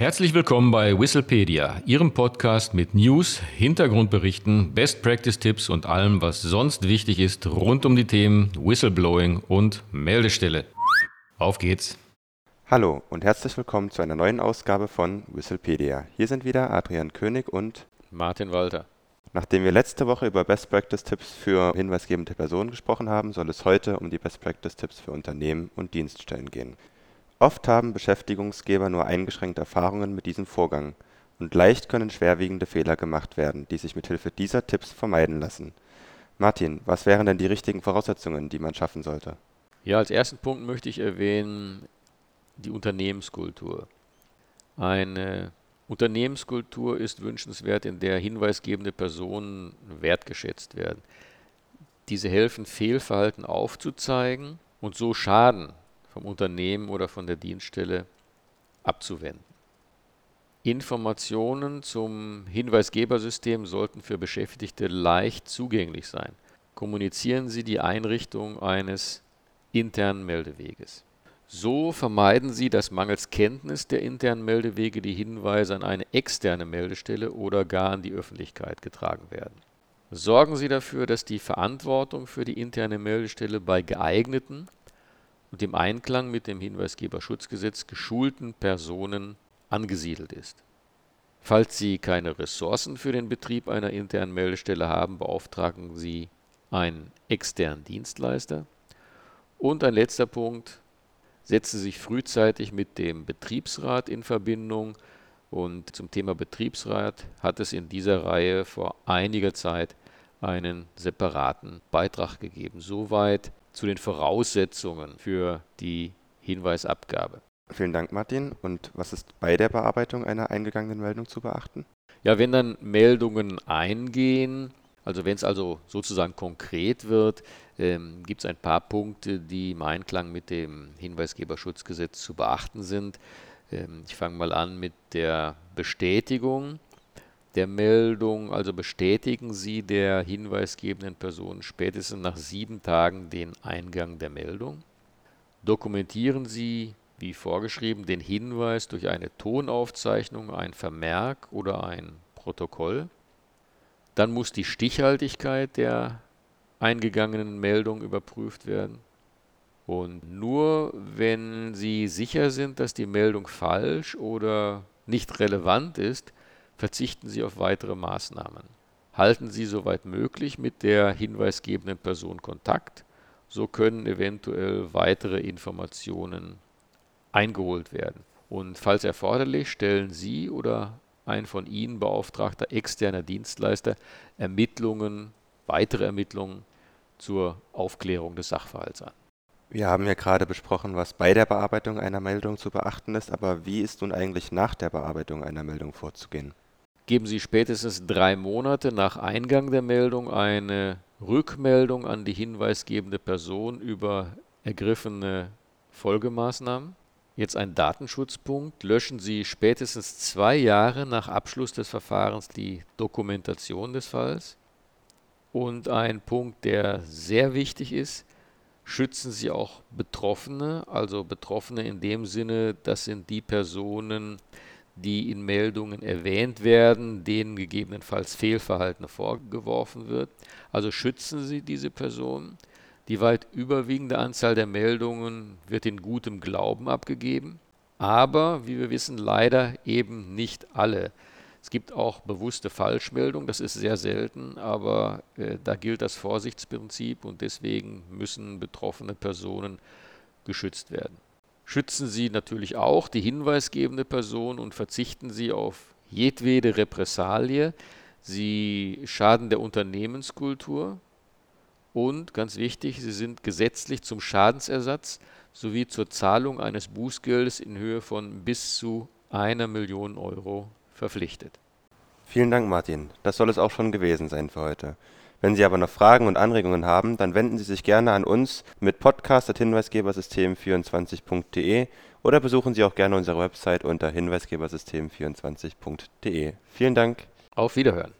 Herzlich willkommen bei Whistlepedia, Ihrem Podcast mit News, Hintergrundberichten, Best Practice Tipps und allem, was sonst wichtig ist rund um die Themen Whistleblowing und Meldestelle. Auf geht's! Hallo und herzlich willkommen zu einer neuen Ausgabe von Whistlepedia. Hier sind wieder Adrian König und Martin Walter. Nachdem wir letzte Woche über Best Practice Tipps für hinweisgebende Personen gesprochen haben, soll es heute um die Best Practice Tipps für Unternehmen und Dienststellen gehen. Oft haben Beschäftigungsgeber nur eingeschränkte Erfahrungen mit diesem Vorgang, und leicht können schwerwiegende Fehler gemacht werden, die sich mit Hilfe dieser Tipps vermeiden lassen. Martin, was wären denn die richtigen Voraussetzungen, die man schaffen sollte? Ja, als ersten Punkt möchte ich erwähnen die Unternehmenskultur. Eine Unternehmenskultur ist wünschenswert, in der hinweisgebende Personen wertgeschätzt werden. Diese helfen, Fehlverhalten aufzuzeigen und so Schaden vom Unternehmen oder von der Dienststelle abzuwenden. Informationen zum Hinweisgebersystem sollten für Beschäftigte leicht zugänglich sein. Kommunizieren Sie die Einrichtung eines internen Meldeweges. So vermeiden Sie, dass mangels Kenntnis der internen Meldewege die Hinweise an eine externe Meldestelle oder gar an die Öffentlichkeit getragen werden. Sorgen Sie dafür, dass die Verantwortung für die interne Meldestelle bei geeigneten und im Einklang mit dem Hinweisgeberschutzgesetz geschulten Personen angesiedelt ist. Falls Sie keine Ressourcen für den Betrieb einer internen Meldestelle haben, beauftragen Sie einen externen Dienstleister. Und ein letzter Punkt, setzen Sie sich frühzeitig mit dem Betriebsrat in Verbindung. Und zum Thema Betriebsrat hat es in dieser Reihe vor einiger Zeit einen separaten Beitrag gegeben. Soweit zu den Voraussetzungen für die Hinweisabgabe. Vielen Dank, Martin. Und was ist bei der Bearbeitung einer eingegangenen Meldung zu beachten? Ja, wenn dann Meldungen eingehen, also wenn es also sozusagen konkret wird, ähm, gibt es ein paar Punkte, die im Einklang mit dem Hinweisgeberschutzgesetz zu beachten sind. Ähm, ich fange mal an mit der Bestätigung der Meldung, also bestätigen Sie der hinweisgebenden Person spätestens nach sieben Tagen den Eingang der Meldung. Dokumentieren Sie, wie vorgeschrieben, den Hinweis durch eine Tonaufzeichnung, ein Vermerk oder ein Protokoll. Dann muss die Stichhaltigkeit der eingegangenen Meldung überprüft werden. Und nur wenn Sie sicher sind, dass die Meldung falsch oder nicht relevant ist, verzichten Sie auf weitere Maßnahmen. Halten Sie soweit möglich mit der hinweisgebenden Person Kontakt, so können eventuell weitere Informationen eingeholt werden. Und falls erforderlich, stellen Sie oder ein von Ihnen beauftragter externer Dienstleister Ermittlungen, weitere Ermittlungen zur Aufklärung des Sachverhalts an. Wir haben ja gerade besprochen, was bei der Bearbeitung einer Meldung zu beachten ist, aber wie ist nun eigentlich nach der Bearbeitung einer Meldung vorzugehen? Geben Sie spätestens drei Monate nach Eingang der Meldung eine Rückmeldung an die hinweisgebende Person über ergriffene Folgemaßnahmen. Jetzt ein Datenschutzpunkt. Löschen Sie spätestens zwei Jahre nach Abschluss des Verfahrens die Dokumentation des Falls. Und ein Punkt, der sehr wichtig ist, schützen Sie auch Betroffene, also Betroffene in dem Sinne, das sind die Personen, die in Meldungen erwähnt werden, denen gegebenenfalls Fehlverhalten vorgeworfen wird. Also schützen Sie diese Personen. Die weit überwiegende Anzahl der Meldungen wird in gutem Glauben abgegeben, aber wie wir wissen, leider eben nicht alle. Es gibt auch bewusste Falschmeldungen, das ist sehr selten, aber äh, da gilt das Vorsichtsprinzip und deswegen müssen betroffene Personen geschützt werden schützen Sie natürlich auch die hinweisgebende Person und verzichten Sie auf jedwede Repressalie. Sie schaden der Unternehmenskultur und ganz wichtig, sie sind gesetzlich zum Schadensersatz sowie zur Zahlung eines Bußgeldes in Höhe von bis zu einer Million Euro verpflichtet. Vielen Dank, Martin. Das soll es auch schon gewesen sein für heute. Wenn Sie aber noch Fragen und Anregungen haben, dann wenden Sie sich gerne an uns mit podcast.hinweisgebersystem24.de oder besuchen Sie auch gerne unsere Website unter hinweisgebersystem24.de. Vielen Dank. Auf Wiederhören.